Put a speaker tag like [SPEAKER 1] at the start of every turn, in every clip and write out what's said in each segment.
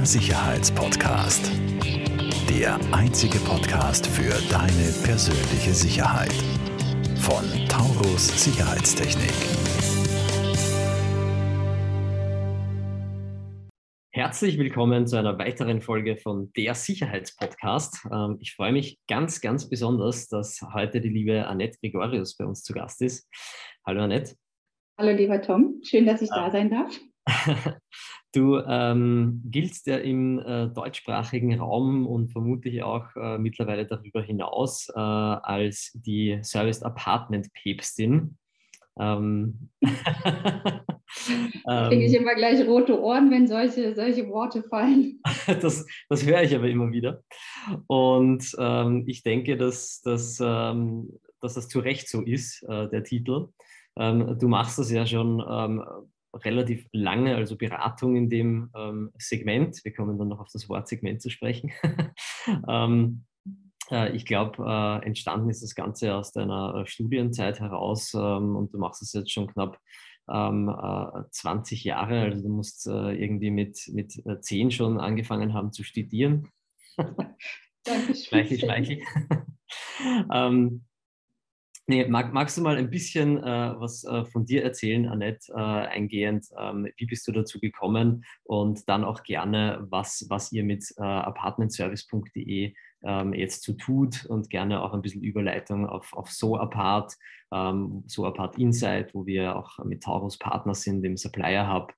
[SPEAKER 1] Der Sicherheitspodcast. Der einzige Podcast für deine persönliche Sicherheit. Von Taurus Sicherheitstechnik.
[SPEAKER 2] Herzlich willkommen zu einer weiteren Folge von Der Sicherheitspodcast. Ähm, ich freue mich ganz, ganz besonders, dass heute die liebe Annette Gregorius bei uns zu Gast ist. Hallo Annette.
[SPEAKER 3] Hallo lieber Tom, schön, dass ich da ah. sein darf.
[SPEAKER 2] Du ähm, giltst ja im äh, deutschsprachigen Raum und vermutlich auch äh, mittlerweile darüber hinaus äh, als die Serviced Apartment Päpstin. Ähm,
[SPEAKER 3] Kriege ich immer gleich rote Ohren, wenn solche, solche Worte fallen.
[SPEAKER 2] das, das höre ich aber immer wieder. Und ähm, ich denke, dass, dass, ähm, dass das zu Recht so ist, äh, der Titel. Ähm, du machst das ja schon ähm, relativ lange, also Beratung in dem ähm, Segment. Wir kommen dann noch auf das Wort Segment zu sprechen. ähm, äh, ich glaube, äh, entstanden ist das Ganze aus deiner äh, Studienzeit heraus ähm, und du machst es jetzt schon knapp 20 ähm, Jahre. Also du musst äh, irgendwie mit, mit 10 äh, schon angefangen haben zu studieren.
[SPEAKER 3] Danke
[SPEAKER 2] schleichel, schleichel. ähm, Nee, mag, magst du mal ein bisschen äh, was äh, von dir erzählen, Annette, äh, eingehend? Ähm, wie bist du dazu gekommen? Und dann auch gerne, was, was ihr mit äh, apartmentservice.de ähm, jetzt zu tut und gerne auch ein bisschen Überleitung auf, auf SoApart, ähm, SoApart Insight, wo wir auch mit Taurus Partner sind, dem Supplier Hub.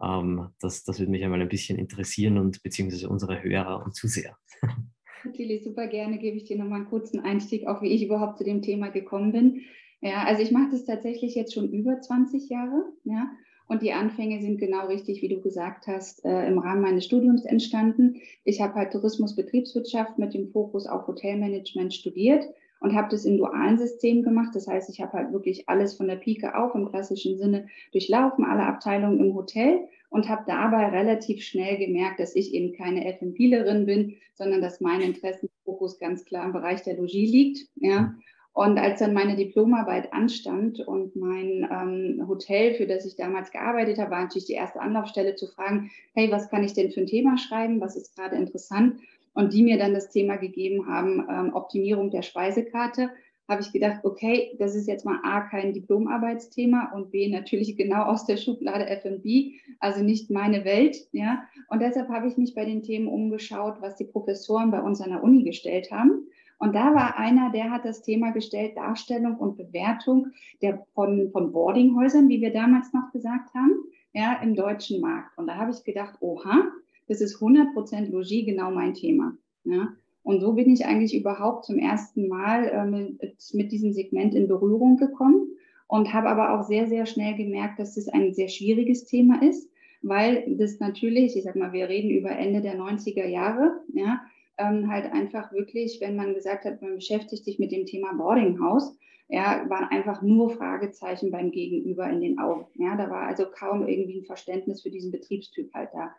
[SPEAKER 2] Ähm, das, das würde mich einmal ein bisschen interessieren und beziehungsweise unsere Hörer und Zuseher.
[SPEAKER 3] Natürlich, super gerne gebe ich dir nochmal einen kurzen Einstieg, auch wie ich überhaupt zu dem Thema gekommen bin. Ja, also ich mache das tatsächlich jetzt schon über 20 Jahre, ja. Und die Anfänge sind genau richtig, wie du gesagt hast, äh, im Rahmen meines Studiums entstanden. Ich habe halt Tourismus, Betriebswirtschaft mit dem Fokus auf Hotelmanagement studiert und habe das im dualen System gemacht. Das heißt, ich habe halt wirklich alles von der Pike auf im klassischen Sinne durchlaufen, alle Abteilungen im Hotel und habe dabei relativ schnell gemerkt, dass ich eben keine FMPlerin bin, sondern dass mein Interessenfokus ganz klar im Bereich der Logie liegt. Ja. Und als dann meine Diplomarbeit anstand und mein ähm, Hotel, für das ich damals gearbeitet habe, war natürlich die erste Anlaufstelle zu fragen, hey, was kann ich denn für ein Thema schreiben? Was ist gerade interessant? Und die mir dann das Thema gegeben haben, ähm, Optimierung der Speisekarte, habe ich gedacht, okay, das ist jetzt mal A, kein Diplomarbeitsthema und B, natürlich genau aus der Schublade F&B, also nicht meine Welt, ja. Und deshalb habe ich mich bei den Themen umgeschaut, was die Professoren bei uns an der Uni gestellt haben. Und da war einer, der hat das Thema gestellt, Darstellung und Bewertung der, von, von Boardinghäusern, wie wir damals noch gesagt haben, ja, im deutschen Markt. Und da habe ich gedacht, oha, das ist 100% Logis genau mein Thema. Ja. Und so bin ich eigentlich überhaupt zum ersten Mal äh, mit, mit diesem Segment in Berührung gekommen und habe aber auch sehr, sehr schnell gemerkt, dass das ein sehr schwieriges Thema ist, weil das natürlich, ich sag mal, wir reden über Ende der 90er Jahre, ja, ähm, halt einfach wirklich, wenn man gesagt hat, man beschäftigt sich mit dem Thema Boardinghouse, ja, waren einfach nur Fragezeichen beim Gegenüber in den Augen. Ja, da war also kaum irgendwie ein Verständnis für diesen Betriebstyp halt da.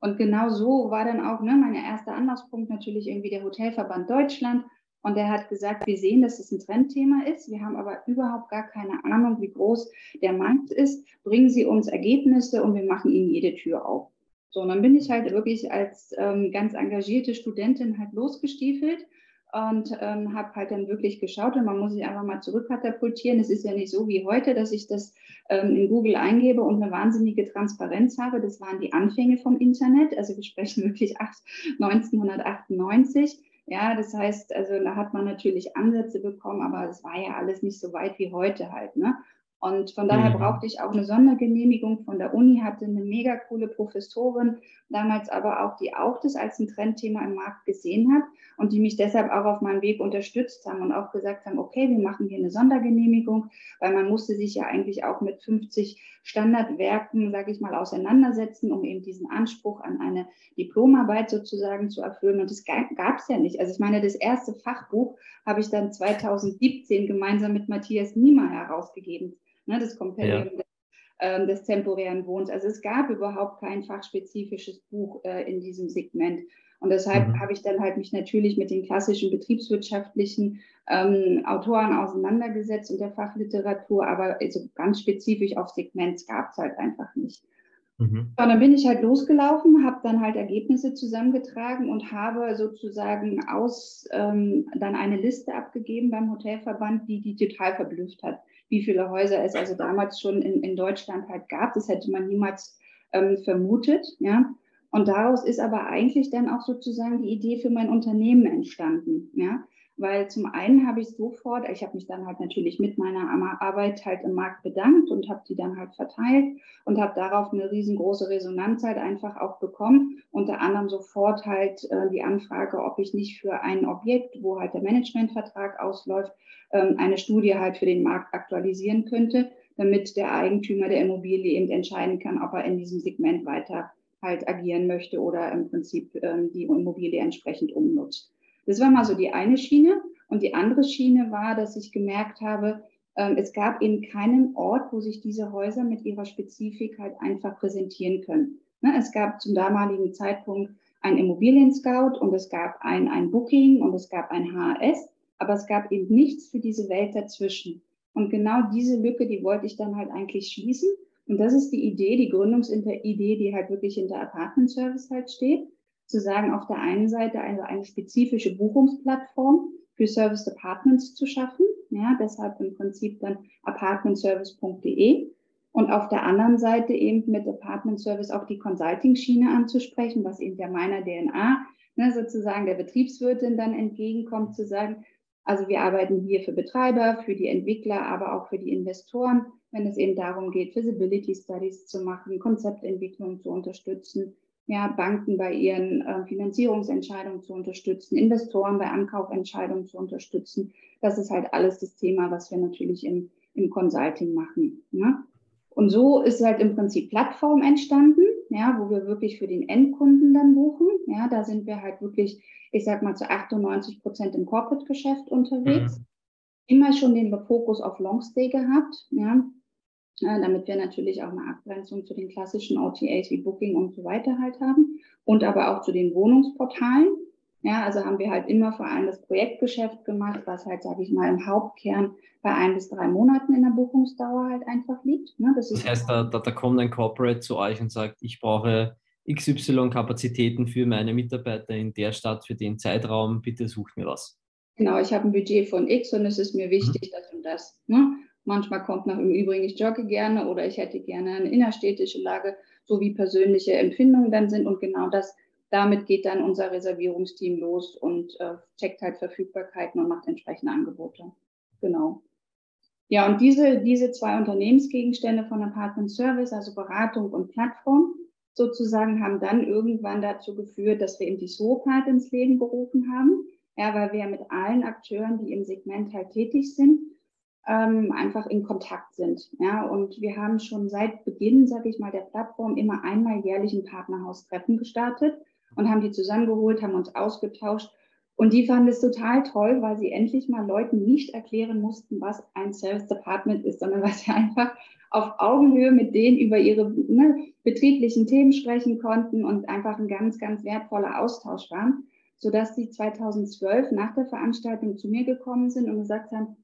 [SPEAKER 3] Und genau so war dann auch ne, mein erster Anlaufspunkt natürlich irgendwie der Hotelverband Deutschland. Und der hat gesagt, wir sehen, dass es ein Trendthema ist. Wir haben aber überhaupt gar keine Ahnung, wie groß der Markt ist. Bringen Sie uns Ergebnisse und wir machen Ihnen jede Tür auf. So, und dann bin ich halt wirklich als ähm, ganz engagierte Studentin halt losgestiefelt und ähm, habe halt dann wirklich geschaut und man muss sich einfach mal zurückkatapultieren. Es ist ja nicht so wie heute, dass ich das ähm, in Google eingebe und eine wahnsinnige Transparenz habe. Das waren die Anfänge vom Internet. Also wir sprechen wirklich 1998. Ja, das heißt, also da hat man natürlich Ansätze bekommen, aber es war ja alles nicht so weit wie heute halt. Ne? Und von daher mhm. brauchte ich auch eine Sondergenehmigung von der Uni, hatte eine mega coole Professorin, damals aber auch, die auch das als ein Trendthema im Markt gesehen hat und die mich deshalb auch auf meinem Weg unterstützt haben und auch gesagt haben, okay, wir machen hier eine Sondergenehmigung, weil man musste sich ja eigentlich auch mit 50 Standardwerken, sage ich mal, auseinandersetzen, um eben diesen Anspruch an eine Diplomarbeit sozusagen zu erfüllen. Und das gab es ja nicht. Also ich meine, das erste Fachbuch habe ich dann 2017 gemeinsam mit Matthias Niemeyer herausgegeben ne, das Kompendium ja. des, äh, des, temporären Wohns. Also es gab überhaupt kein fachspezifisches Buch äh, in diesem Segment. Und deshalb mhm. habe ich dann halt mich natürlich mit den klassischen betriebswirtschaftlichen ähm, Autoren auseinandergesetzt und der Fachliteratur, aber also ganz spezifisch auf Segments gab es halt einfach nicht. Mhm. Und dann bin ich halt losgelaufen, habe dann halt Ergebnisse zusammengetragen und habe sozusagen aus ähm, dann eine Liste abgegeben beim Hotelverband, die die total verblüfft hat, wie viele Häuser es also damals schon in, in Deutschland halt gab. Das hätte man niemals ähm, vermutet, ja. Und daraus ist aber eigentlich dann auch sozusagen die Idee für mein Unternehmen entstanden, ja weil zum einen habe ich sofort, ich habe mich dann halt natürlich mit meiner Arbeit halt im Markt bedankt und habe die dann halt verteilt und habe darauf eine riesengroße Resonanz halt einfach auch bekommen. Unter anderem sofort halt äh, die Anfrage, ob ich nicht für ein Objekt, wo halt der Managementvertrag ausläuft, ähm, eine Studie halt für den Markt aktualisieren könnte, damit der Eigentümer der Immobilie eben entscheiden kann, ob er in diesem Segment weiter halt agieren möchte oder im Prinzip ähm, die Immobilie entsprechend umnutzt. Das war mal so die eine Schiene. Und die andere Schiene war, dass ich gemerkt habe, ähm, es gab eben keinen Ort, wo sich diese Häuser mit ihrer Spezifik halt einfach präsentieren können. Ne, es gab zum damaligen Zeitpunkt ein Immobilien-Scout und es gab ein, ein Booking und es gab ein HAS, aber es gab eben nichts für diese Welt dazwischen. Und genau diese Lücke, die wollte ich dann halt eigentlich schließen. Und das ist die Idee, die Gründungsidee, die halt wirklich hinter Apartment Service halt steht zu sagen, auf der einen Seite also eine spezifische Buchungsplattform für Service Departments zu schaffen. Ja, deshalb im Prinzip dann apartmentservice.de und auf der anderen Seite eben mit Apartment Service auch die Consulting-Schiene anzusprechen, was eben der meiner DNA ne, sozusagen der Betriebswirtin dann entgegenkommt, zu sagen, also wir arbeiten hier für Betreiber, für die Entwickler, aber auch für die Investoren, wenn es eben darum geht, Feasibility Studies zu machen, Konzeptentwicklung zu unterstützen, ja, Banken bei ihren äh, Finanzierungsentscheidungen zu unterstützen, Investoren bei Ankaufentscheidungen zu unterstützen. Das ist halt alles das Thema, was wir natürlich im, im Consulting machen. Ne? Und so ist halt im Prinzip Plattform entstanden, ja, wo wir wirklich für den Endkunden dann buchen. Ja, da sind wir halt wirklich, ich sag mal, zu 98 Prozent im Corporate-Geschäft unterwegs. Mhm. Immer schon den Fokus auf Longstay gehabt, ja, damit wir natürlich auch eine Abgrenzung zu den klassischen OTAs wie Booking und so weiter halt haben und aber auch zu den Wohnungsportalen. Ja, also haben wir halt immer vor allem das Projektgeschäft gemacht, was halt, sage ich mal, im Hauptkern bei ein bis drei Monaten in der Buchungsdauer halt einfach liegt. Ne?
[SPEAKER 2] Das, das heißt, da, da, da kommt ein Corporate zu euch und sagt, ich brauche XY-Kapazitäten für meine Mitarbeiter in der Stadt für den Zeitraum, bitte sucht mir was.
[SPEAKER 3] Genau, ich habe ein Budget von X und es ist mir wichtig, mhm. das und das. Ne? Manchmal kommt noch im Übrigen, ich jogge gerne oder ich hätte gerne eine innerstädtische Lage, so wie persönliche Empfindungen dann sind. Und genau das, damit geht dann unser Reservierungsteam los und äh, checkt halt Verfügbarkeiten und macht entsprechende Angebote. Genau. Ja, und diese, diese zwei Unternehmensgegenstände von Apartment Service, also Beratung und Plattform, sozusagen, haben dann irgendwann dazu geführt, dass wir eben die SOPAT ins Leben gerufen haben. Ja, weil wir mit allen Akteuren, die im Segment halt tätig sind, ähm, einfach in Kontakt sind. Ja, und wir haben schon seit Beginn, sage ich mal, der Plattform immer einmal jährlich ein Partnerhaustreffen gestartet und haben die zusammengeholt, haben uns ausgetauscht. Und die fanden es total toll, weil sie endlich mal Leuten nicht erklären mussten, was ein Service Department ist, sondern weil sie einfach auf Augenhöhe mit denen über ihre ne, betrieblichen Themen sprechen konnten und einfach ein ganz, ganz wertvoller Austausch waren, sodass sie 2012 nach der Veranstaltung zu mir gekommen sind und gesagt haben,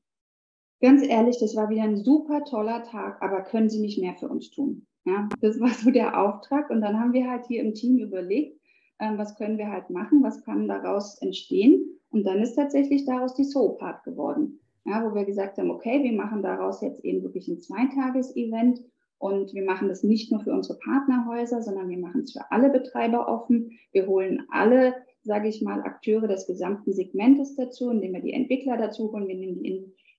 [SPEAKER 3] ganz ehrlich, das war wieder ein super toller Tag, aber können Sie nicht mehr für uns tun? Ja, das war so der Auftrag. Und dann haben wir halt hier im Team überlegt, ähm, was können wir halt machen, was kann daraus entstehen. Und dann ist tatsächlich daraus die Soul-Part geworden. Ja, wo wir gesagt haben, okay, wir machen daraus jetzt eben wirklich ein Zweitages-Event und wir machen das nicht nur für unsere Partnerhäuser, sondern wir machen es für alle Betreiber offen. Wir holen alle, sage ich mal, Akteure des gesamten Segmentes dazu, indem wir die Entwickler dazu holen, wir nehmen die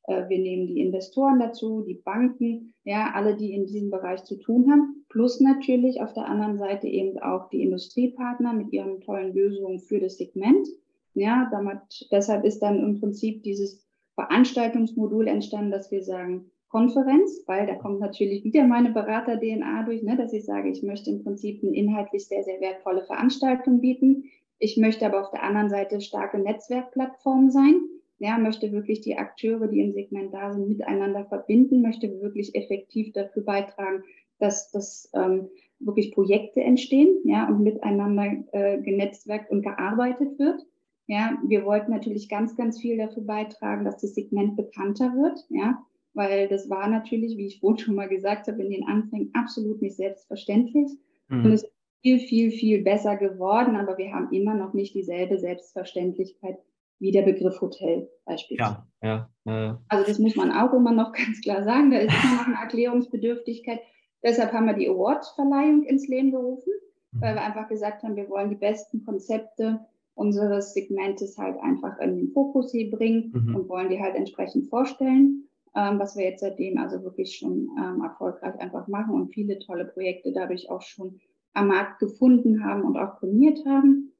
[SPEAKER 3] wir nehmen die Investoren dazu, die Banken, ja, alle, die in diesem Bereich zu tun haben, plus natürlich auf der anderen Seite eben auch die Industriepartner mit ihren tollen Lösungen für das Segment. Ja, damit, deshalb ist dann im Prinzip dieses Veranstaltungsmodul entstanden, dass wir sagen, Konferenz, weil da kommt natürlich wieder meine Berater-DNA durch, ne, dass ich sage, ich möchte im Prinzip eine inhaltlich sehr, sehr wertvolle Veranstaltung bieten. Ich möchte aber auf der anderen Seite starke Netzwerkplattform sein ja, möchte wirklich die Akteure, die im Segment da sind, miteinander verbinden, möchte wirklich effektiv dafür beitragen, dass, dass ähm, wirklich Projekte entstehen ja, und miteinander äh, genetzwerkt und gearbeitet wird. Ja, wir wollten natürlich ganz, ganz viel dafür beitragen, dass das Segment bekannter wird. Ja, weil das war natürlich, wie ich vorhin schon mal gesagt habe, in den Anfängen absolut nicht selbstverständlich. Mhm. Und es ist viel, viel, viel besser geworden, aber wir haben immer noch nicht dieselbe Selbstverständlichkeit wie der Begriff Hotel beispielsweise. Ja, ja, äh. Also das muss man auch immer noch ganz klar sagen. Da ist immer noch eine Erklärungsbedürftigkeit. Deshalb haben wir die Awards-Verleihung ins Leben gerufen, mhm. weil wir einfach gesagt haben, wir wollen die besten Konzepte unseres Segmentes halt einfach in den Fokus hier bringen mhm. und wollen die halt entsprechend vorstellen, ähm, was wir jetzt seitdem also wirklich schon ähm, erfolgreich einfach machen und viele tolle Projekte dadurch auch schon am Markt gefunden haben und auch prämiert haben.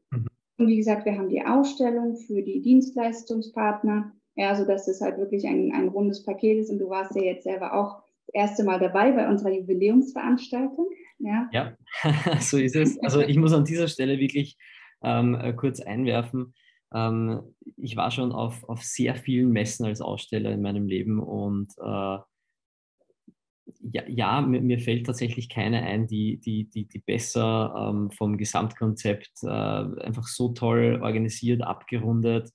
[SPEAKER 3] Und wie gesagt, wir haben die Ausstellung für die Dienstleistungspartner, ja, so dass es halt wirklich ein, ein rundes Paket ist. Und du warst ja jetzt selber auch das erste Mal dabei bei unserer Jubiläumsveranstaltung.
[SPEAKER 2] Ja, ja so ist es. Also ich muss an dieser Stelle wirklich ähm, äh, kurz einwerfen. Ähm, ich war schon auf, auf sehr vielen Messen als Aussteller in meinem Leben und äh, ja, ja mir, mir, fällt tatsächlich keine ein, die, die, die, die besser ähm, vom Gesamtkonzept äh, einfach so toll organisiert, abgerundet.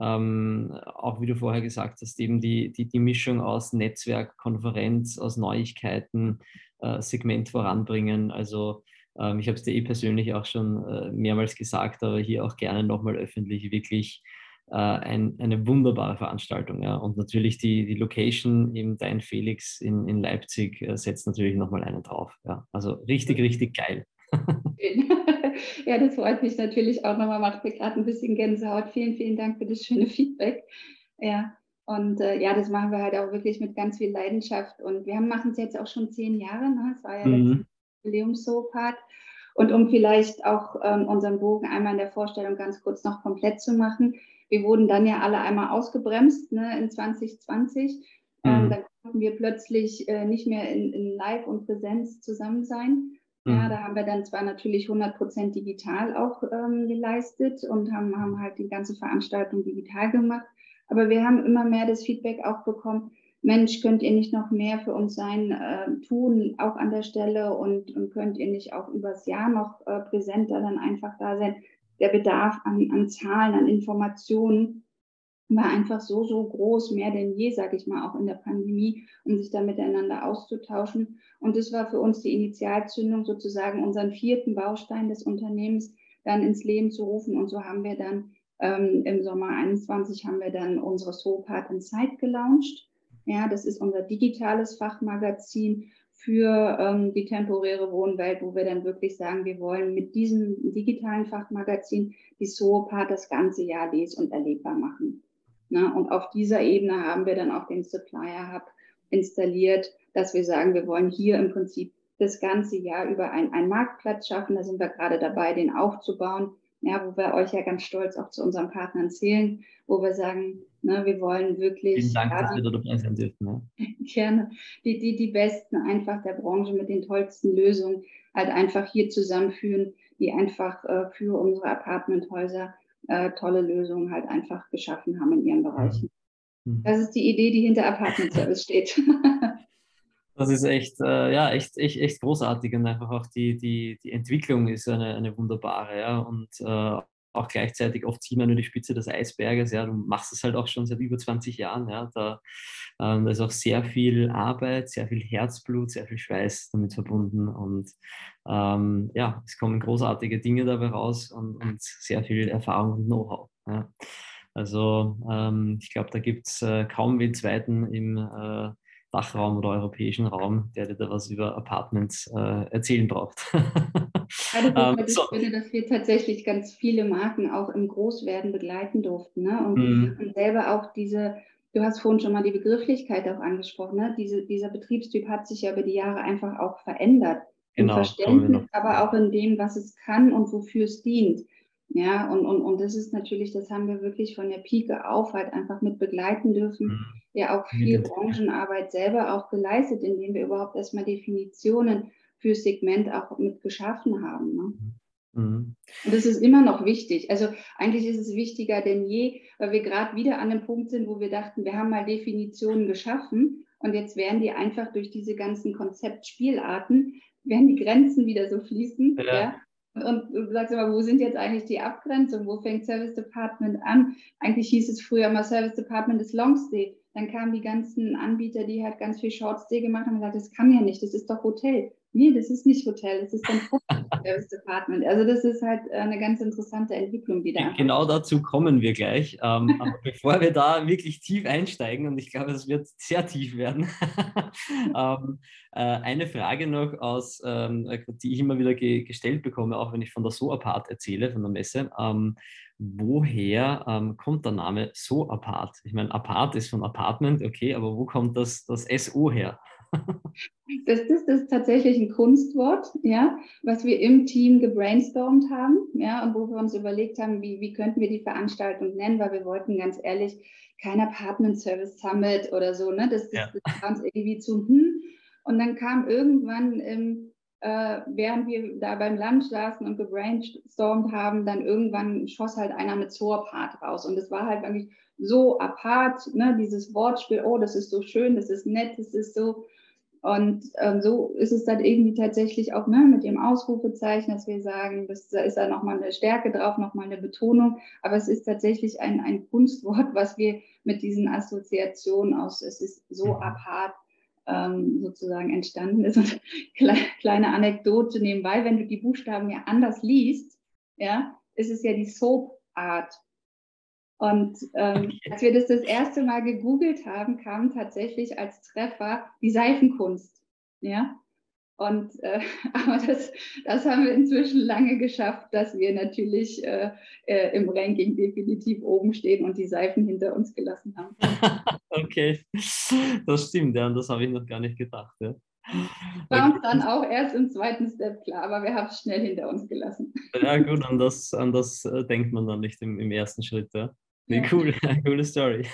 [SPEAKER 2] Ähm, auch wie du vorher gesagt hast, eben die, die, die Mischung aus Netzwerk, Konferenz, aus Neuigkeiten, äh, Segment voranbringen. Also ähm, ich habe es dir eh persönlich auch schon äh, mehrmals gesagt, aber hier auch gerne nochmal öffentlich wirklich äh, ein, eine wunderbare Veranstaltung. Ja. Und natürlich die, die Location, eben dein Felix in, in Leipzig, äh, setzt natürlich nochmal einen drauf. Ja. Also richtig, richtig geil.
[SPEAKER 3] ja, das freut mich natürlich auch nochmal, macht mir gerade ein bisschen Gänsehaut. Vielen, vielen Dank für das schöne Feedback. Ja, und äh, ja, das machen wir halt auch wirklich mit ganz viel Leidenschaft. Und wir machen es jetzt auch schon zehn Jahre. Ne? Es war ja mhm. Jubiläumssopat. Und um vielleicht auch ähm, unseren Bogen einmal in der Vorstellung ganz kurz noch komplett zu machen, wir wurden dann ja alle einmal ausgebremst ne, in 2020. Ähm, mhm. dann konnten wir plötzlich äh, nicht mehr in, in, Live und Präsenz zusammen sein. Mhm. Ja, da haben wir dann zwar natürlich 100 Prozent digital auch ähm, geleistet und haben, haben halt die ganze Veranstaltung digital gemacht. Aber wir haben immer mehr das Feedback auch bekommen, Mensch, könnt ihr nicht noch mehr für uns sein, äh, tun, auch an der Stelle und, und könnt ihr nicht auch übers Jahr noch äh, präsenter dann einfach da sein? Der Bedarf an, an Zahlen, an Informationen war einfach so, so groß, mehr denn je, sage ich mal, auch in der Pandemie, um sich da miteinander auszutauschen. Und das war für uns die Initialzündung, sozusagen unseren vierten Baustein des Unternehmens dann ins Leben zu rufen. Und so haben wir dann ähm, im Sommer 21 haben wir dann unsere Soulpath Insight gelauncht. Ja, das ist unser digitales Fachmagazin für ähm, die temporäre Wohnwelt, wo wir dann wirklich sagen, wir wollen mit diesem digitalen Fachmagazin die Soopart das ganze Jahr les- und erlebbar machen. Na, und auf dieser Ebene haben wir dann auch den Supplier Hub installiert, dass wir sagen, wir wollen hier im Prinzip das ganze Jahr über einen Marktplatz schaffen. Da sind wir gerade dabei, den aufzubauen ja, wo wir euch ja ganz stolz auch zu unseren Partnern zählen, wo wir sagen, ne, wir wollen wirklich.
[SPEAKER 2] Vielen Dank, dass wir da dabei sein dürfen.
[SPEAKER 3] Ja. Gerne. Die, die, die Besten einfach der Branche mit den tollsten Lösungen halt einfach hier zusammenführen, die einfach äh, für unsere Apartmenthäuser äh, tolle Lösungen halt einfach geschaffen haben in ihren Bereichen. Mhm. Das ist die Idee, die hinter Apartment Service steht.
[SPEAKER 2] Das ist echt, äh, ja, echt, echt, echt großartig und einfach auch die, die, die Entwicklung ist eine, eine wunderbare, ja. Und äh, auch gleichzeitig oft sieht man nur die Spitze des Eisberges, ja. Du machst es halt auch schon seit über 20 Jahren, ja. Da, ähm, da ist auch sehr viel Arbeit, sehr viel Herzblut, sehr viel Schweiß damit verbunden und ähm, ja, es kommen großartige Dinge dabei raus und, und sehr viel Erfahrung und Know-how. Ja. Also ähm, ich glaube, da gibt es äh, kaum wen zweiten im äh, Dachraum oder europäischen Raum, der dir da was über Apartments äh, erzählen braucht.
[SPEAKER 3] ja, das ist um, so. Schöne, dass wir tatsächlich ganz viele Marken auch im Großwerden begleiten durften. Ne? Und, mm. und, selber auch diese, du hast vorhin schon mal die Begrifflichkeit auch angesprochen, ne? diese, dieser Betriebstyp hat sich ja über die Jahre einfach auch verändert. Genau, Im Verständnis, aber auch in dem, was es kann und wofür es dient. Ja, und, und, und das ist natürlich, das haben wir wirklich von der Pike auf halt einfach mit begleiten dürfen. Mhm. Ja, auch viel Branchenarbeit selber auch geleistet, indem wir überhaupt erstmal Definitionen für Segment auch mit geschaffen haben. Ne? Mhm. Und das ist immer noch wichtig. Also eigentlich ist es wichtiger denn je, weil wir gerade wieder an dem Punkt sind, wo wir dachten, wir haben mal Definitionen geschaffen und jetzt werden die einfach durch diese ganzen Konzeptspielarten, werden die Grenzen wieder so fließen. Ja. ja und du sagst immer, wo sind jetzt eigentlich die Abgrenzungen? Wo fängt Service Department an? Eigentlich hieß es früher mal Service Department ist Longstay. Dann kamen die ganzen Anbieter, die halt ganz viel Shortstay gemacht haben und gesagt, das kann ja nicht, das ist doch Hotel. Nee, das ist nicht Hotel, das ist ein Service Department. Also das ist halt äh, eine ganz interessante Entwicklung, die da.
[SPEAKER 2] Genau dazu kommen wir gleich. Ähm, aber bevor wir da wirklich tief einsteigen, und ich glaube, es wird sehr tief werden, ähm, äh, eine Frage noch aus, ähm, die ich immer wieder ge gestellt bekomme, auch wenn ich von der So Apart erzähle, von der Messe. Ähm, woher ähm, kommt der Name So Apart? Ich meine, Apart ist von Apartment, okay, aber wo kommt das, das SO her?
[SPEAKER 3] Das, das, das, ist tatsächlich ein Kunstwort, ja, was wir im Team gebrainstormt haben, ja, und wo wir uns überlegt haben, wie, wie könnten wir die Veranstaltung nennen, weil wir wollten ganz ehrlich kein Apartment Service Summit oder so, ne? Das, das, ja. das war uns irgendwie zu hm. Und dann kam irgendwann, ähm, äh, während wir da beim Lunch saßen und gebrainstormt haben, dann irgendwann schoss halt einer mit Zoopart raus. Und es war halt wirklich so apart, ne? dieses Wortspiel, oh, das ist so schön, das ist nett, das ist so und ähm, so ist es dann irgendwie tatsächlich auch ne, mit dem Ausrufezeichen, dass wir sagen, das, da ist da nochmal eine Stärke drauf, nochmal eine Betonung. Aber es ist tatsächlich ein, ein Kunstwort, was wir mit diesen Assoziationen aus, es ist so mhm. apart ähm, sozusagen entstanden ist. Und kleine Anekdote nebenbei, wenn du die Buchstaben ja anders liest, ja, ist es ja die Soap-Art. Und ähm, als wir das das erste Mal gegoogelt haben, kam tatsächlich als Treffer die Seifenkunst. Ja. Und äh, aber das, das haben wir inzwischen lange geschafft, dass wir natürlich äh, äh, im Ranking definitiv oben stehen und die Seifen hinter uns gelassen haben.
[SPEAKER 2] okay, das stimmt, ja, und das habe ich noch gar nicht gedacht. Ja.
[SPEAKER 3] War uns dann auch erst im zweiten Step klar, aber wir haben es schnell hinter uns gelassen.
[SPEAKER 2] Ja, gut, an das, an das äh, denkt man dann nicht im, im ersten Schritt. Ja. Wie ja. cool, coole Story.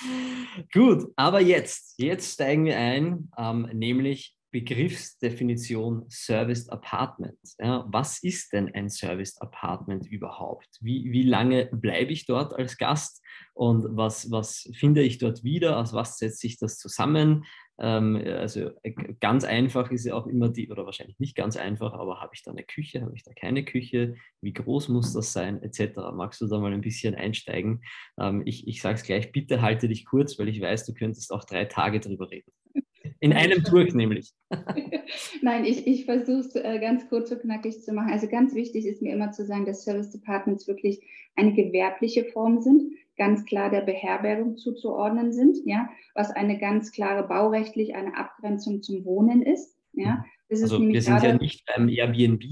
[SPEAKER 2] Gut, aber jetzt, jetzt steigen wir ein, ähm, nämlich Begriffsdefinition Serviced Apartment. Ja, was ist denn ein Serviced Apartment überhaupt? Wie, wie lange bleibe ich dort als Gast und was, was finde ich dort wieder? Aus was setzt sich das zusammen? Ähm, also äh, ganz einfach ist ja auch immer die, oder wahrscheinlich nicht ganz einfach, aber habe ich da eine Küche, habe ich da keine Küche, wie groß muss das sein, etc. Magst du da mal ein bisschen einsteigen? Ähm, ich ich sage es gleich, bitte halte dich kurz, weil ich weiß, du könntest auch drei Tage drüber reden. In einem Durch nämlich.
[SPEAKER 3] Nein, ich, ich versuche es äh, ganz kurz und knackig zu machen. Also ganz wichtig ist mir immer zu sagen, dass Service Departments wirklich eine gewerbliche Form sind ganz klar der Beherbergung zuzuordnen sind, ja, was eine ganz klare baurechtlich eine Abgrenzung zum Wohnen ist. Ja.
[SPEAKER 2] Das also ist wir sind ja nicht beim Airbnb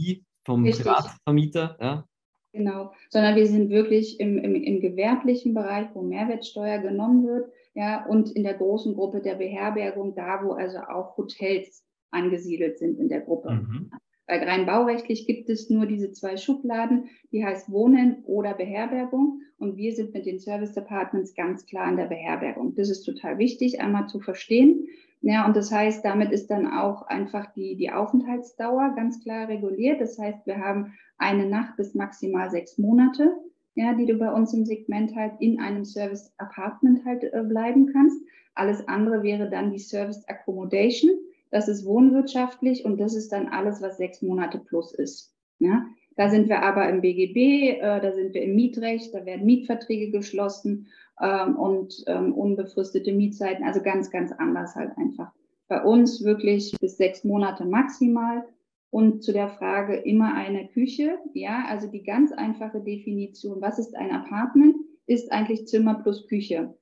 [SPEAKER 2] vom richtig. Privatvermieter, ja.
[SPEAKER 3] Genau, sondern wir sind wirklich im, im, im gewerblichen Bereich, wo Mehrwertsteuer genommen wird, ja, und in der großen Gruppe der Beherbergung, da wo also auch Hotels angesiedelt sind in der Gruppe. Mhm. Weil rein baurechtlich gibt es nur diese zwei Schubladen, die heißt Wohnen oder Beherbergung. Und wir sind mit den Service Departments ganz klar in der Beherbergung. Das ist total wichtig, einmal zu verstehen. Ja, und das heißt, damit ist dann auch einfach die, die Aufenthaltsdauer ganz klar reguliert. Das heißt, wir haben eine Nacht bis maximal sechs Monate, ja, die du bei uns im Segment halt in einem Service Apartment halt äh, bleiben kannst. Alles andere wäre dann die Service Accommodation das ist wohnwirtschaftlich und das ist dann alles, was sechs Monate plus ist. Ja? Da sind wir aber im BGB, äh, da sind wir im Mietrecht, da werden Mietverträge geschlossen ähm, und ähm, unbefristete Mietzeiten, also ganz, ganz anders halt einfach. Bei uns wirklich bis sechs Monate maximal. Und zu der Frage immer eine Küche, ja, also die ganz einfache Definition, was ist ein Apartment, ist eigentlich Zimmer plus Küche.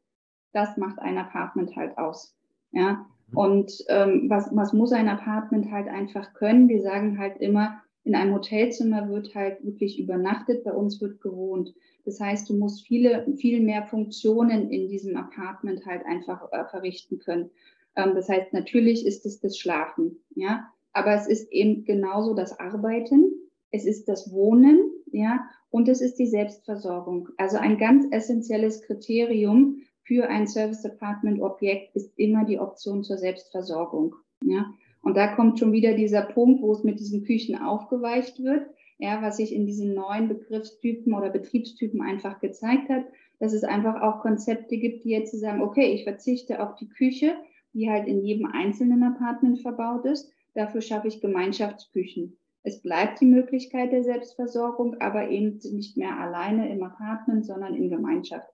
[SPEAKER 3] Das macht ein Apartment halt aus. Ja. Und ähm, was, was muss ein Apartment halt einfach können? Wir sagen halt immer, in einem Hotelzimmer wird halt wirklich übernachtet, bei uns wird gewohnt. Das heißt, du musst viele, viel mehr Funktionen in diesem Apartment halt einfach äh, verrichten können. Ähm, das heißt, natürlich ist es das Schlafen, ja, aber es ist eben genauso das Arbeiten, es ist das Wohnen, ja, und es ist die Selbstversorgung. Also ein ganz essentielles Kriterium, für ein Service Department Objekt ist immer die Option zur Selbstversorgung. Ja? Und da kommt schon wieder dieser Punkt, wo es mit diesen Küchen aufgeweicht wird, ja, was sich in diesen neuen Begriffstypen oder Betriebstypen einfach gezeigt hat, dass es einfach auch Konzepte gibt, die jetzt sagen, okay, ich verzichte auf die Küche, die halt in jedem einzelnen Apartment verbaut ist, dafür schaffe ich Gemeinschaftsküchen. Es bleibt die Möglichkeit der Selbstversorgung, aber eben nicht mehr alleine im Apartment, sondern in Gemeinschaft.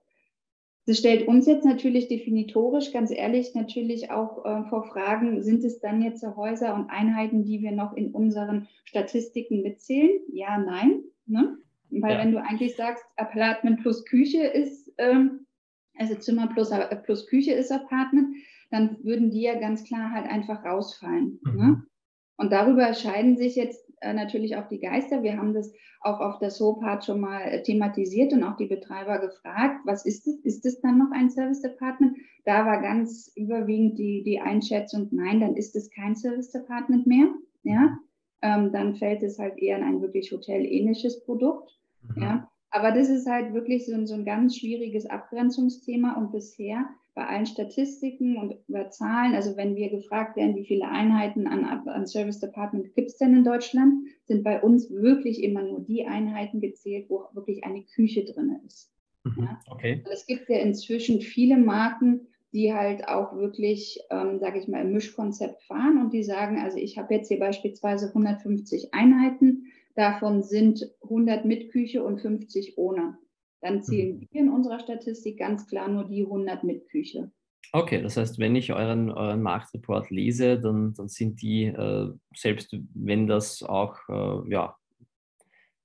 [SPEAKER 3] Das stellt uns jetzt natürlich definitorisch, ganz ehrlich, natürlich auch äh, vor Fragen, sind es dann jetzt Häuser und Einheiten, die wir noch in unseren Statistiken mitzählen? Ja, nein. Ne? Weil ja. wenn du eigentlich sagst, Apartment plus Küche ist, ähm, also Zimmer plus, äh, plus Küche ist Apartment, dann würden die ja ganz klar halt einfach rausfallen. Ne? Mhm. Ne? Und darüber scheiden sich jetzt äh, natürlich auch die Geister. Wir haben das auch auf der SOPAT schon mal äh, thematisiert und auch die Betreiber gefragt, was ist es? Ist es dann noch ein Service Department? Da war ganz überwiegend die, die Einschätzung, nein, dann ist es kein Service Department mehr. Ja? Ähm, dann fällt es halt eher in ein wirklich hotelähnliches Produkt. Mhm. Ja? Aber das ist halt wirklich so ein, so ein ganz schwieriges Abgrenzungsthema und bisher bei allen Statistiken und über Zahlen, also wenn wir gefragt werden, wie viele Einheiten an, an Service Department gibt es denn in Deutschland, sind bei uns wirklich immer nur die Einheiten gezählt, wo wirklich eine Küche drin ist.
[SPEAKER 2] Mhm, ja? Okay.
[SPEAKER 3] Es gibt ja inzwischen viele Marken, die halt auch wirklich, ähm, sage ich mal, im Mischkonzept fahren und die sagen, also ich habe jetzt hier beispielsweise 150 Einheiten, davon sind 100 mit Küche und 50 ohne dann zählen mhm. wir in unserer Statistik ganz klar nur die 100 mit Küche.
[SPEAKER 2] Okay, das heißt, wenn ich euren, euren Marktreport lese, dann, dann sind die, äh, selbst wenn das auch, äh, ja,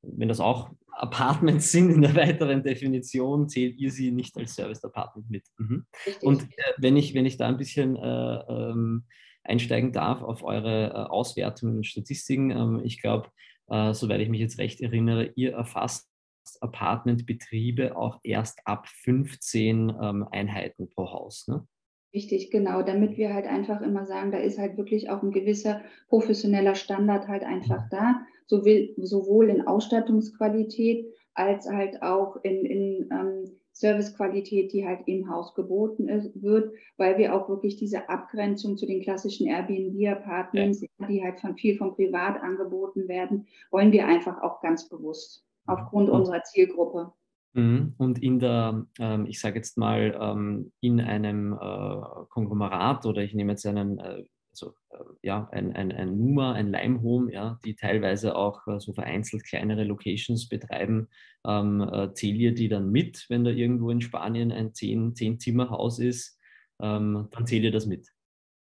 [SPEAKER 2] wenn das auch Apartments sind in der weiteren Definition, zählt ihr sie nicht als Service Apartment mit. Mhm. Und äh, wenn, ich, wenn ich da ein bisschen äh, ähm, einsteigen darf auf eure äh, Auswertungen und Statistiken, ähm, ich glaube, äh, soweit ich mich jetzt recht erinnere, ihr erfasst Apartmentbetriebe auch erst ab 15 ähm, Einheiten pro Haus. Ne?
[SPEAKER 3] Richtig, genau, damit wir halt einfach immer sagen, da ist halt wirklich auch ein gewisser professioneller Standard halt einfach da, sowohl in Ausstattungsqualität als halt auch in, in ähm, Servicequalität, die halt im Haus geboten ist, wird, weil wir auch wirklich diese Abgrenzung zu den klassischen Airbnb-Apartments, ja. die halt von viel von privat angeboten werden, wollen wir einfach auch ganz bewusst aufgrund unserer Zielgruppe.
[SPEAKER 2] Mhm. Und in der, ähm, ich sage jetzt mal, ähm, in einem äh, Konglomerat oder ich nehme jetzt einen, äh, also, äh, ja, ein, ein, ein Numa, ein Limehome, ja, die teilweise auch so vereinzelt kleinere Locations betreiben, ähm, zählt ihr die dann mit, wenn da irgendwo in Spanien ein Zehn-Zimmer-Haus ist, dann zählt ihr das mit?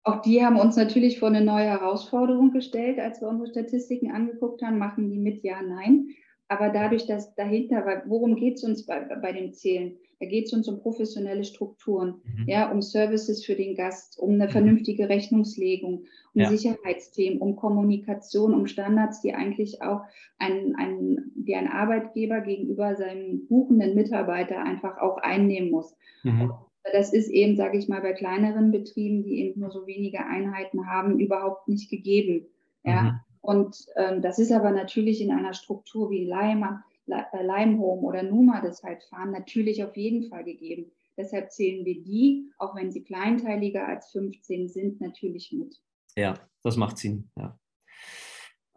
[SPEAKER 3] Auch die haben uns natürlich vor eine neue Herausforderung gestellt, als wir unsere Statistiken angeguckt haben. Machen die mit? Ja, nein. Aber dadurch, dass dahinter, worum geht es uns bei, bei dem Zählen? Da geht es uns um professionelle Strukturen, mhm. ja, um Services für den Gast, um eine mhm. vernünftige Rechnungslegung, um ja. Sicherheitsthemen, um Kommunikation, um Standards, die eigentlich auch ein, ein, die ein Arbeitgeber gegenüber seinem buchenden Mitarbeiter einfach auch einnehmen muss. Mhm. Das ist eben, sage ich mal, bei kleineren Betrieben, die eben nur so wenige Einheiten haben, überhaupt nicht gegeben. Ja, mhm. Und ähm, das ist aber natürlich in einer Struktur wie Lime, äh, Limehome oder Numa das halt fahren, natürlich auf jeden Fall gegeben. Deshalb zählen wir die, auch wenn sie kleinteiliger als 15 sind, natürlich mit.
[SPEAKER 2] Ja, das macht Sinn. Ja.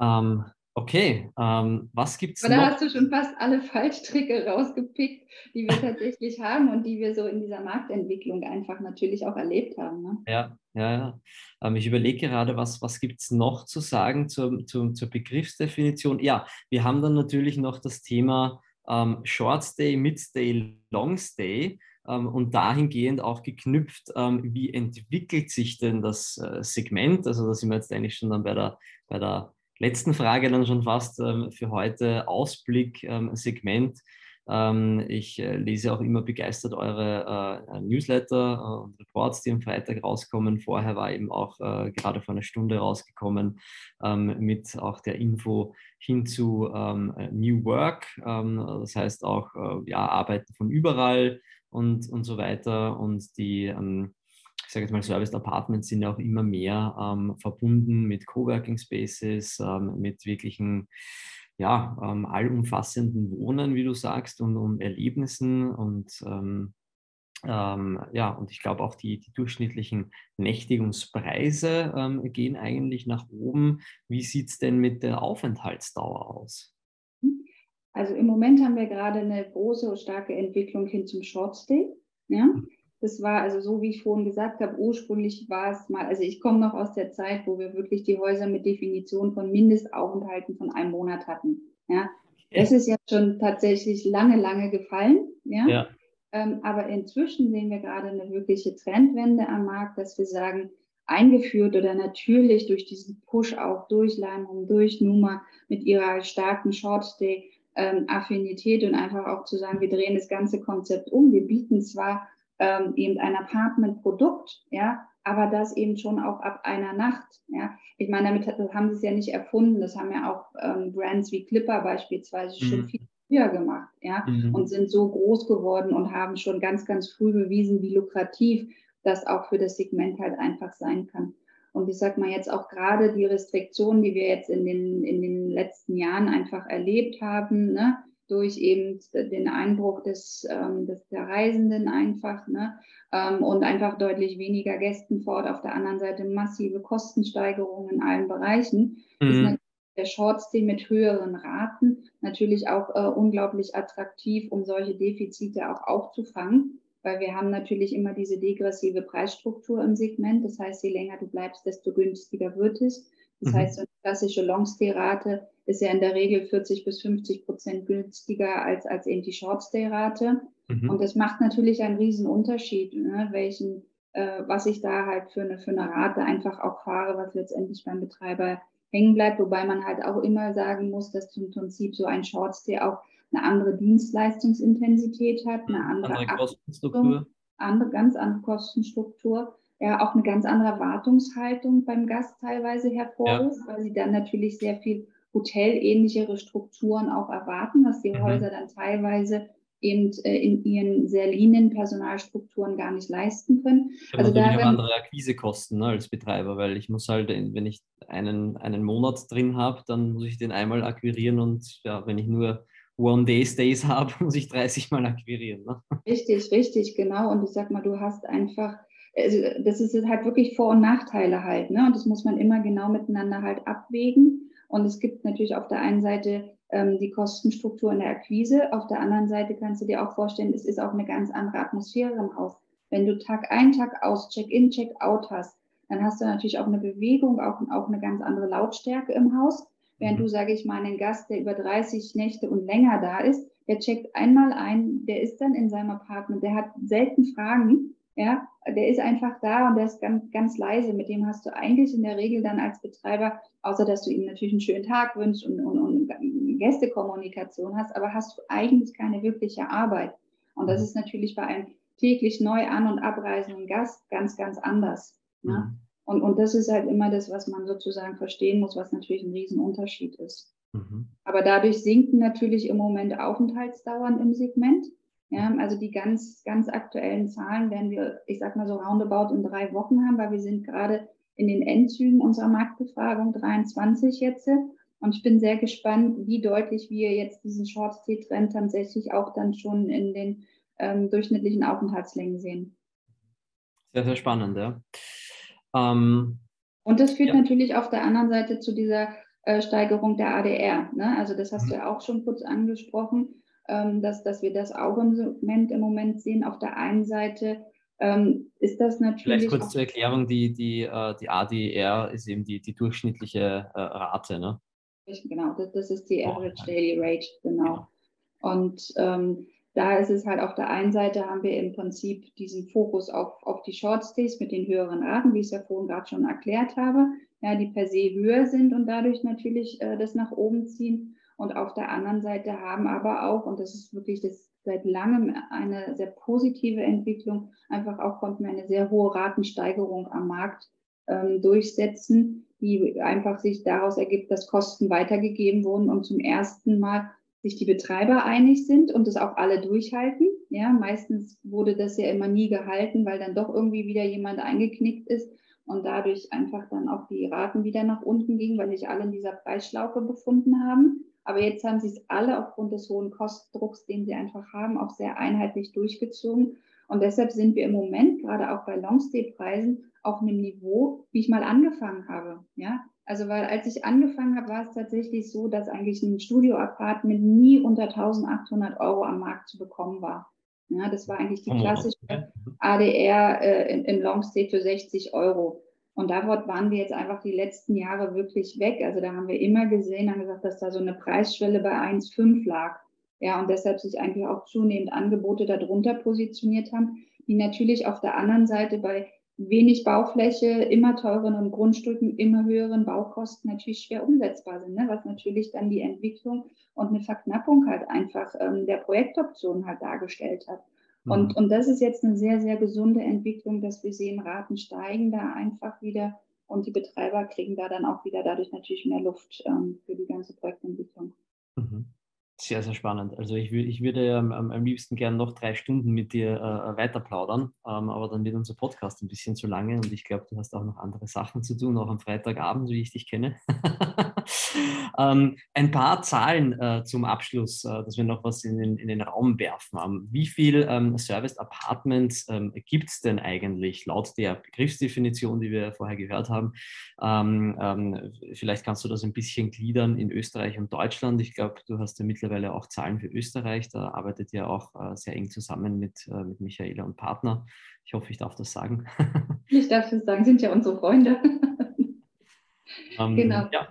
[SPEAKER 2] Ähm, Okay, ähm, was gibt es
[SPEAKER 3] noch? Da hast du schon fast alle Fallstricke rausgepickt, die wir tatsächlich haben und die wir so in dieser Marktentwicklung einfach natürlich auch erlebt haben. Ne?
[SPEAKER 2] Ja, ja, ja. Ähm, ich überlege gerade, was, was gibt es noch zu sagen zur, zur, zur Begriffsdefinition? Ja, wir haben dann natürlich noch das Thema ähm, Short Stay, Mid Stay, Long Stay. Ähm, und dahingehend auch geknüpft, ähm, wie entwickelt sich denn das äh, Segment? Also da sind wir jetzt eigentlich schon dann bei der, bei der letzten Frage dann schon fast ähm, für heute Ausblick, ähm. Ähm, ich äh, lese auch immer begeistert eure äh, Newsletter äh, und Reports, die am Freitag rauskommen. Vorher war eben auch äh, gerade vor einer Stunde rausgekommen ähm, mit auch der Info hin zu ähm, New Work. Ähm, das heißt auch äh, ja, Arbeiten von überall und, und so weiter. Und die sage jetzt mal, Service Apartments sind ja auch immer mehr ähm, verbunden mit Coworking Spaces, ähm, mit wirklichen, ja, ähm, allumfassenden Wohnen, wie du sagst, und, und Erlebnissen und ähm, ähm, ja, und ich glaube auch die, die durchschnittlichen Nächtigungspreise ähm, gehen eigentlich nach oben. Wie sieht es denn mit der Aufenthaltsdauer aus?
[SPEAKER 3] Also im Moment haben wir gerade eine große, starke Entwicklung hin zum Shortstay. Ja? Das war also so, wie ich vorhin gesagt habe, ursprünglich war es mal, also ich komme noch aus der Zeit, wo wir wirklich die Häuser mit Definition von Mindestaufenthalten von einem Monat hatten. Ja, das ist ja schon tatsächlich lange, lange gefallen. Ja. ja. Ähm, aber inzwischen sehen wir gerade eine wirkliche Trendwende am Markt, dass wir sagen, eingeführt oder natürlich durch diesen Push auch durch Lime durch Numa mit ihrer starken Shortstay ähm, Affinität und einfach auch zu sagen, wir drehen das ganze Konzept um. Wir bieten zwar ähm, eben ein Apartment-Produkt, ja, aber das eben schon auch ab einer Nacht. Ja. Ich meine, damit haben sie es ja nicht erfunden. Das haben ja auch ähm, Brands wie Clipper beispielsweise mhm. schon viel früher gemacht, ja, mhm. und sind so groß geworden und haben schon ganz, ganz früh bewiesen, wie lukrativ das auch für das Segment halt einfach sein kann. Und ich sag mal jetzt auch gerade die Restriktionen, die wir jetzt in den, in den letzten Jahren einfach erlebt haben, ne, durch eben den Einbruch des, ähm, des der Reisenden einfach ne, ähm, und einfach deutlich weniger Gästen vor Ort. Auf der anderen Seite massive Kostensteigerungen in allen Bereichen. Mhm. Ist der Shortstay mit höheren Raten natürlich auch äh, unglaublich attraktiv, um solche Defizite auch aufzufangen weil wir haben natürlich immer diese degressive Preisstruktur im Segment. Das heißt, je länger du bleibst, desto günstiger wird es. Das mhm. heißt, so eine klassische Longstay-Rate ist ja in der Regel 40 bis 50 Prozent günstiger als, als eben die Shortstay-Rate. Mhm. Und das macht natürlich einen riesen Unterschied, ne, welchen, äh, was ich da halt für eine, für eine Rate einfach auch fahre, was letztendlich beim Betreiber hängen bleibt. Wobei man halt auch immer sagen muss, dass im Prinzip so ein Shortstay auch eine andere Dienstleistungsintensität hat, eine andere, andere Kostenstruktur, andere, ganz andere Kostenstruktur, ja auch eine ganz andere Erwartungshaltung beim Gast teilweise hervorruft, ja. weil sie dann natürlich sehr viel hotelähnlichere Strukturen auch erwarten, was die mhm. Häuser dann teilweise eben äh, in ihren sehr leanen Personalstrukturen gar nicht leisten können.
[SPEAKER 2] Ich also da auch andere Akquisekosten ne, als Betreiber, weil ich muss halt, wenn ich einen, einen Monat drin habe, dann muss ich den einmal akquirieren und ja, wenn ich nur One-Day-Stays habe, muss ich 30 Mal akquirieren. Ne?
[SPEAKER 3] Richtig, richtig, genau. Und ich sag mal, du hast einfach, also das ist halt wirklich Vor- und Nachteile halt, ne? Und das muss man immer genau miteinander halt abwägen. Und es gibt natürlich auf der einen Seite ähm, die Kostenstruktur in der Akquise, auf der anderen Seite kannst du dir auch vorstellen, es ist auch eine ganz andere Atmosphäre im Haus. Wenn du Tag ein, Tag aus, Check-in, Check-out hast, dann hast du natürlich auch eine Bewegung, auch, auch eine ganz andere Lautstärke im Haus. Während du, mhm. sage ich mal, einen Gast, der über 30 Nächte und länger da ist, der checkt einmal ein, der ist dann in seinem Apartment, der hat selten Fragen, ja, der ist einfach da und der ist ganz, ganz leise. Mit dem hast du eigentlich in der Regel dann als Betreiber, außer dass du ihm natürlich einen schönen Tag wünschst und, und, und Gästekommunikation hast, aber hast du eigentlich keine wirkliche Arbeit. Und das mhm. ist natürlich bei einem täglich neu an- und abreisenden Gast ganz, ganz anders. Ne? Mhm. Und, und das ist halt immer das, was man sozusagen verstehen muss, was natürlich ein Riesenunterschied ist. Mhm. Aber dadurch sinken natürlich im Moment Aufenthaltsdauern im Segment. Ja, also die ganz, ganz aktuellen Zahlen werden wir, ich sag mal so roundabout in drei Wochen haben, weil wir sind gerade in den Endzügen unserer Marktbefragung 23 jetzt. Und ich bin sehr gespannt, wie deutlich wir jetzt diesen Short-Stay-Trend tatsächlich auch dann schon in den ähm, durchschnittlichen Aufenthaltslängen sehen.
[SPEAKER 2] Sehr, sehr spannend, ja.
[SPEAKER 3] Ähm, und das führt ja. natürlich auf der anderen Seite zu dieser äh, Steigerung der ADR. Ne? Also das hast mhm. du ja auch schon kurz angesprochen, ähm, dass, dass wir das auch im Segment im Moment sehen. Auf der einen Seite ähm, ist das natürlich.
[SPEAKER 2] Vielleicht kurz zur Erklärung, die, die, äh, die ADR ist eben die, die durchschnittliche äh, Rate. Ne?
[SPEAKER 3] Genau, das, das ist die Average oh, Daily Rate, genau. genau. Und ähm, da ist es halt auf der einen Seite haben wir im Prinzip diesen Fokus auf, auf die Shortstays mit den höheren Raten, wie ich es ja vorhin gerade schon erklärt habe, ja, die per se höher sind und dadurch natürlich äh, das nach oben ziehen. Und auf der anderen Seite haben aber auch, und das ist wirklich das seit langem eine sehr positive Entwicklung, einfach auch konnten wir eine sehr hohe Ratensteigerung am Markt ähm, durchsetzen, die einfach sich daraus ergibt, dass Kosten weitergegeben wurden und zum ersten Mal sich die Betreiber einig sind und das auch alle durchhalten. Ja, meistens wurde das ja immer nie gehalten, weil dann doch irgendwie wieder jemand eingeknickt ist und dadurch einfach dann auch die Raten wieder nach unten gingen, weil sich alle in dieser Preisschlaufe befunden haben. Aber jetzt haben sie es alle aufgrund des hohen Kostendrucks, den sie einfach haben, auch sehr einheitlich durchgezogen. Und deshalb sind wir im Moment gerade auch bei Longstay-Preisen auf einem Niveau, wie ich mal angefangen habe. Ja, also, weil als ich angefangen habe, war es tatsächlich so, dass eigentlich ein Studio-Apartment nie unter 1800 Euro am Markt zu bekommen war. Ja, das war eigentlich die klassische ADR äh, in, in Longstay für 60 Euro. Und dort waren wir jetzt einfach die letzten Jahre wirklich weg. Also da haben wir immer gesehen, haben gesagt, dass da so eine Preisschwelle bei 1,5 lag. Ja, und deshalb sich eigentlich auch zunehmend Angebote darunter positioniert haben, die natürlich auf der anderen Seite bei wenig Baufläche, immer teureren Grundstücken, immer höheren Baukosten natürlich schwer umsetzbar sind, ne? was natürlich dann die Entwicklung und eine Verknappung halt einfach ähm, der Projektoptionen halt dargestellt hat. Mhm. Und, und das ist jetzt eine sehr, sehr gesunde Entwicklung, dass wir sehen, Raten steigen da einfach wieder und die Betreiber kriegen da dann auch wieder dadurch natürlich mehr Luft ähm, für die ganze Projektentwicklung.
[SPEAKER 2] Mhm. Sehr, sehr spannend. Also ich, ich würde ähm, am liebsten gerne noch drei Stunden mit dir äh, weiter plaudern, ähm, aber dann wird unser Podcast ein bisschen zu lange und ich glaube, du hast auch noch andere Sachen zu tun, auch am Freitagabend, wie ich dich kenne. ähm, ein paar Zahlen äh, zum Abschluss, äh, dass wir noch was in den, in den Raum werfen. Ähm, wie viel ähm, Serviced Apartments ähm, gibt es denn eigentlich laut der Begriffsdefinition, die wir vorher gehört haben? vielleicht kannst du das ein bisschen gliedern in Österreich und Deutschland. Ich glaube, du hast ja mittlerweile mittlerweile auch Zahlen für Österreich. Da arbeitet ihr auch äh, sehr eng zusammen mit, äh, mit Michaela und Partner. Ich hoffe, ich darf das sagen.
[SPEAKER 3] ich darf das sagen, sind ja unsere Freunde. Ähm, genau. Ja.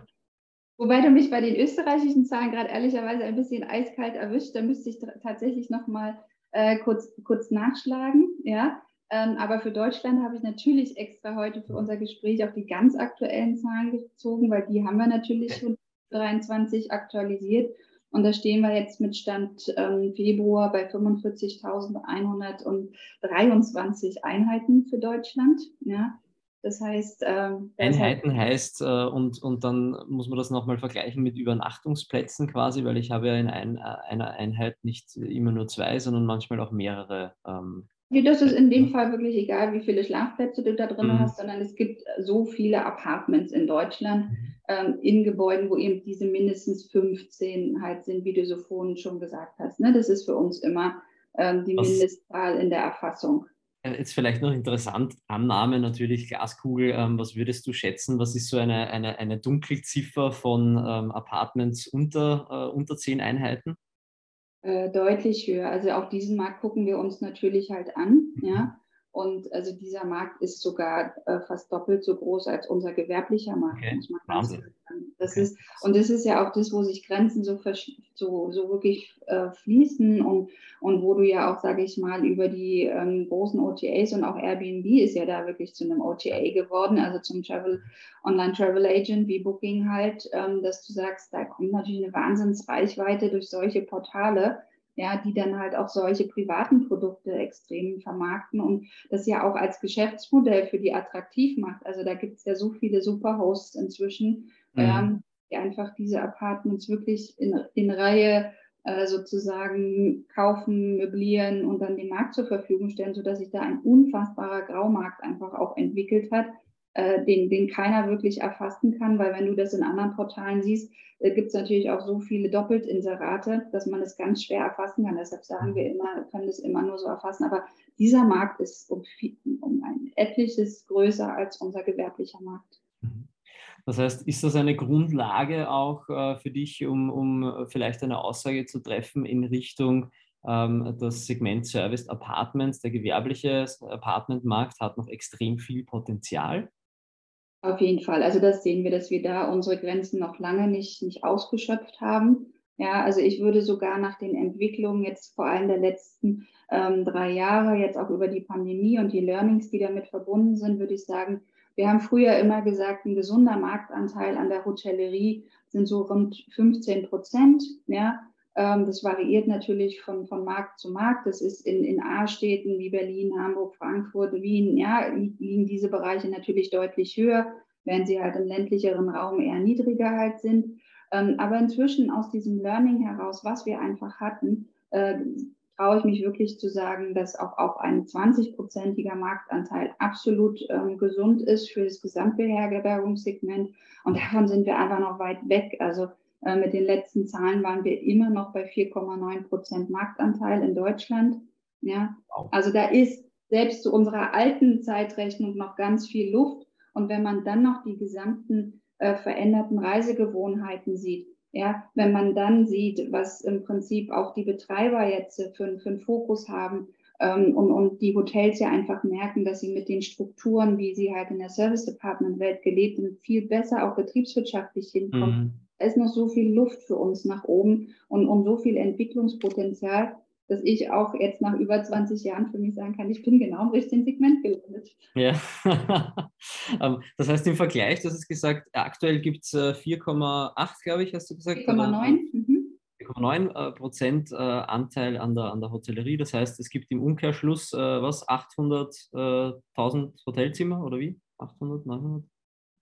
[SPEAKER 3] Wobei du mich bei den österreichischen Zahlen gerade ehrlicherweise ein bisschen eiskalt erwischt, da müsste ich tatsächlich nochmal äh, kurz, kurz nachschlagen. Ja? Ähm, aber für Deutschland habe ich natürlich extra heute für unser Gespräch auch die ganz aktuellen Zahlen gezogen, weil die haben wir natürlich schon 23 aktualisiert. Und da stehen wir jetzt mit Stand ähm, Februar bei 45.123 Einheiten für Deutschland. Ja. Das heißt. Ähm,
[SPEAKER 2] Einheiten heißt, äh, und, und dann muss man das nochmal vergleichen mit Übernachtungsplätzen quasi, weil ich habe ja in ein, äh, einer Einheit nicht immer nur zwei, sondern manchmal auch mehrere ähm,
[SPEAKER 3] Nee, das ist in dem Fall wirklich egal, wie viele Schlafplätze du da drin mhm. hast, sondern es gibt so viele Apartments in Deutschland mhm. ähm, in Gebäuden, wo eben diese mindestens 15 halt sind, wie du so vorhin schon gesagt hast. Ne? Das ist für uns immer ähm, die Mindestzahl in der Erfassung.
[SPEAKER 2] Jetzt vielleicht noch interessant, Annahme natürlich, Glaskugel, ähm, was würdest du schätzen? Was ist so eine, eine, eine Dunkelziffer von ähm, Apartments unter, äh, unter 10 Einheiten?
[SPEAKER 3] Äh, deutlich höher. Also auch diesen Markt gucken wir uns natürlich halt an. Ja. Und also dieser Markt ist sogar äh, fast doppelt so groß als unser gewerblicher Markt.
[SPEAKER 2] Okay. Wahnsinn.
[SPEAKER 3] Das okay. ist, und das ist ja auch das, wo sich Grenzen so, so, so wirklich äh, fließen und, und wo du ja auch, sage ich mal, über die ähm, großen OTAs und auch Airbnb ist ja da wirklich zu einem OTA geworden, also zum Travel, Online Travel Agent wie Booking halt, ähm, dass du sagst, da kommt natürlich eine Wahnsinnsreichweite durch solche Portale ja, die dann halt auch solche privaten Produkte extrem vermarkten und das ja auch als Geschäftsmodell für die attraktiv macht. Also da gibt es ja so viele Superhosts inzwischen, mhm. ähm, die einfach diese Apartments wirklich in, in Reihe äh, sozusagen kaufen, möblieren und dann den Markt zur Verfügung stellen, sodass sich da ein unfassbarer Graumarkt einfach auch entwickelt hat, äh, den, den keiner wirklich erfassen kann, weil wenn du das in anderen Portalen siehst, äh, gibt es natürlich auch so viele Doppeltinserate, dass man das ganz schwer erfassen kann. Deshalb sagen wir immer, können das immer nur so erfassen. Aber dieser Markt ist um, viel, um ein etliches größer als unser gewerblicher Markt.
[SPEAKER 2] Mhm. Das heißt, ist das eine Grundlage auch äh, für dich, um, um vielleicht eine Aussage zu treffen in Richtung, ähm, das Segment Serviced Apartments, der gewerbliche Apartmentmarkt hat noch extrem viel Potenzial?
[SPEAKER 3] Auf jeden Fall. Also das sehen wir, dass wir da unsere Grenzen noch lange nicht, nicht ausgeschöpft haben. Ja, also ich würde sogar nach den Entwicklungen jetzt vor allem der letzten ähm, drei Jahre, jetzt auch über die Pandemie und die Learnings, die damit verbunden sind, würde ich sagen, wir haben früher immer gesagt, ein gesunder Marktanteil an der Hotellerie sind so rund 15 Prozent. Ja, das variiert natürlich von, von Markt zu Markt. Das ist in, in A-Städten wie Berlin, Hamburg, Frankfurt, Wien, ja, liegen diese Bereiche natürlich deutlich höher, während sie halt im ländlicheren Raum eher niedriger halt sind. Ähm, aber inzwischen aus diesem Learning heraus, was wir einfach hatten, äh, traue ich mich wirklich zu sagen, dass auch, auch ein 20-prozentiger Marktanteil absolut ähm, gesund ist für das Gesamtbeherbergungssegment. Und davon sind wir einfach noch weit weg. Also mit den letzten Zahlen waren wir immer noch bei 4,9 Prozent Marktanteil in Deutschland. Ja, also da ist selbst zu unserer alten Zeitrechnung noch ganz viel Luft. Und wenn man dann noch die gesamten äh, veränderten Reisegewohnheiten sieht, ja, wenn man dann sieht, was im Prinzip auch die Betreiber jetzt für, für einen Fokus haben ähm, und, und die Hotels ja einfach merken, dass sie mit den Strukturen, wie sie halt in der Service Department Welt gelebt sind, viel besser auch betriebswirtschaftlich hinkommen. Mhm da ist noch so viel Luft für uns nach oben und, und so viel Entwicklungspotenzial, dass ich auch jetzt nach über 20 Jahren für mich sagen kann, ich bin genau im richtigen Segment gelandet.
[SPEAKER 2] Ja, ähm, das heißt im Vergleich, du hast gesagt, aktuell gibt es 4,8, glaube ich, hast du gesagt?
[SPEAKER 3] 4,9. Mhm.
[SPEAKER 2] 4,9 Prozent äh, Anteil an der, an der Hotellerie. Das heißt, es gibt im Umkehrschluss äh, was 800.000 Hotelzimmer oder wie? 800, 900?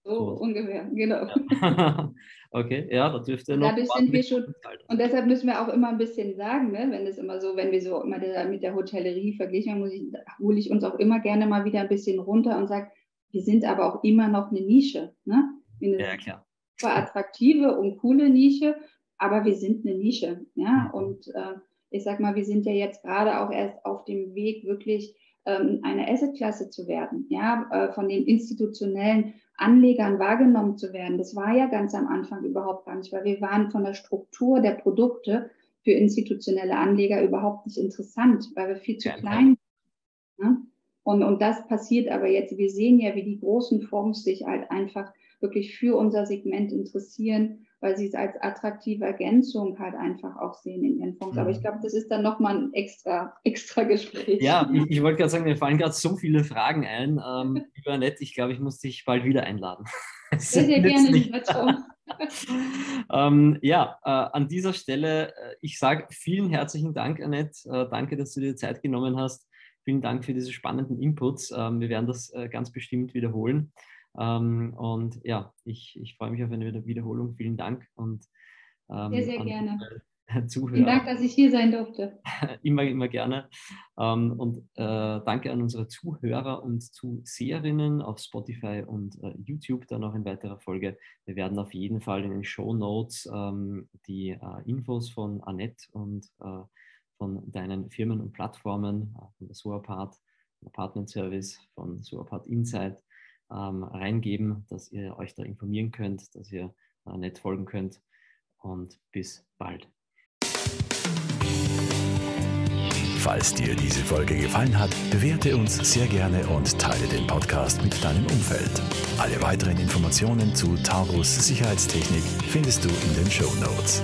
[SPEAKER 3] So, so. ungefähr, genau.
[SPEAKER 2] Ja. okay, ja, da dürfte noch.
[SPEAKER 3] Dadurch sind wir schon, und deshalb müssen wir auch immer ein bisschen sagen, ne, wenn es immer so, wenn wir so immer mit der Hotellerie verglichen, muss ich, hole ich uns auch immer gerne mal wieder ein bisschen runter und sage, wir sind aber auch immer noch eine Nische. Ne? Eine
[SPEAKER 2] ja, klar.
[SPEAKER 3] Super attraktive und coole Nische, aber wir sind eine Nische. Ja? Mhm. Und äh, ich sag mal, wir sind ja jetzt gerade auch erst auf dem Weg, wirklich ähm, eine Assetklasse zu werden, ja, äh, von den institutionellen Anlegern wahrgenommen zu werden. Das war ja ganz am Anfang überhaupt gar nicht, weil wir waren von der Struktur der Produkte für institutionelle Anleger überhaupt nicht interessant, weil wir viel zu ja, klein sind. Ne? Und, und das passiert aber jetzt. Wir sehen ja, wie die großen Fonds sich halt einfach wirklich für unser Segment interessieren, weil sie es als attraktive Ergänzung halt einfach auch sehen in ihren Fonds. Mhm. Aber ich glaube, das ist dann nochmal ein extra, extra Gespräch.
[SPEAKER 2] Ja, ich, ich wollte gerade sagen, mir fallen gerade so viele Fragen ein. Ähm, lieber Nett, ich glaube, ich muss dich bald wieder einladen.
[SPEAKER 3] Sehr, sehr gerne,
[SPEAKER 2] ähm, ja, äh, an dieser Stelle, äh, ich sage vielen herzlichen Dank, Annette. Äh, danke, dass du dir Zeit genommen hast. Vielen Dank für diese spannenden Inputs. Ähm, wir werden das äh, ganz bestimmt wiederholen. Ähm, und ja, ich, ich freue mich auf eine Wiederholung. Vielen Dank. Und,
[SPEAKER 3] ähm, sehr, sehr gerne. Zuhörer. Vielen Dank, dass ich hier sein durfte.
[SPEAKER 2] immer, immer gerne. Ähm, und äh, danke an unsere Zuhörer und Zuseherinnen auf Spotify und äh, YouTube dann auch in weiterer Folge. Wir werden auf jeden Fall in den Show Notes ähm, die äh, Infos von Annette und äh, von deinen Firmen und Plattformen, äh, von der Suapart, Apartment Service, von Suapart Insight ähm, reingeben, dass ihr euch da informieren könnt, dass ihr äh, nett folgen könnt. Und bis bald.
[SPEAKER 1] Falls dir diese Folge gefallen hat, bewerte uns sehr gerne und teile den Podcast mit deinem Umfeld. Alle weiteren Informationen zu Taurus Sicherheitstechnik findest du in den Show Notes.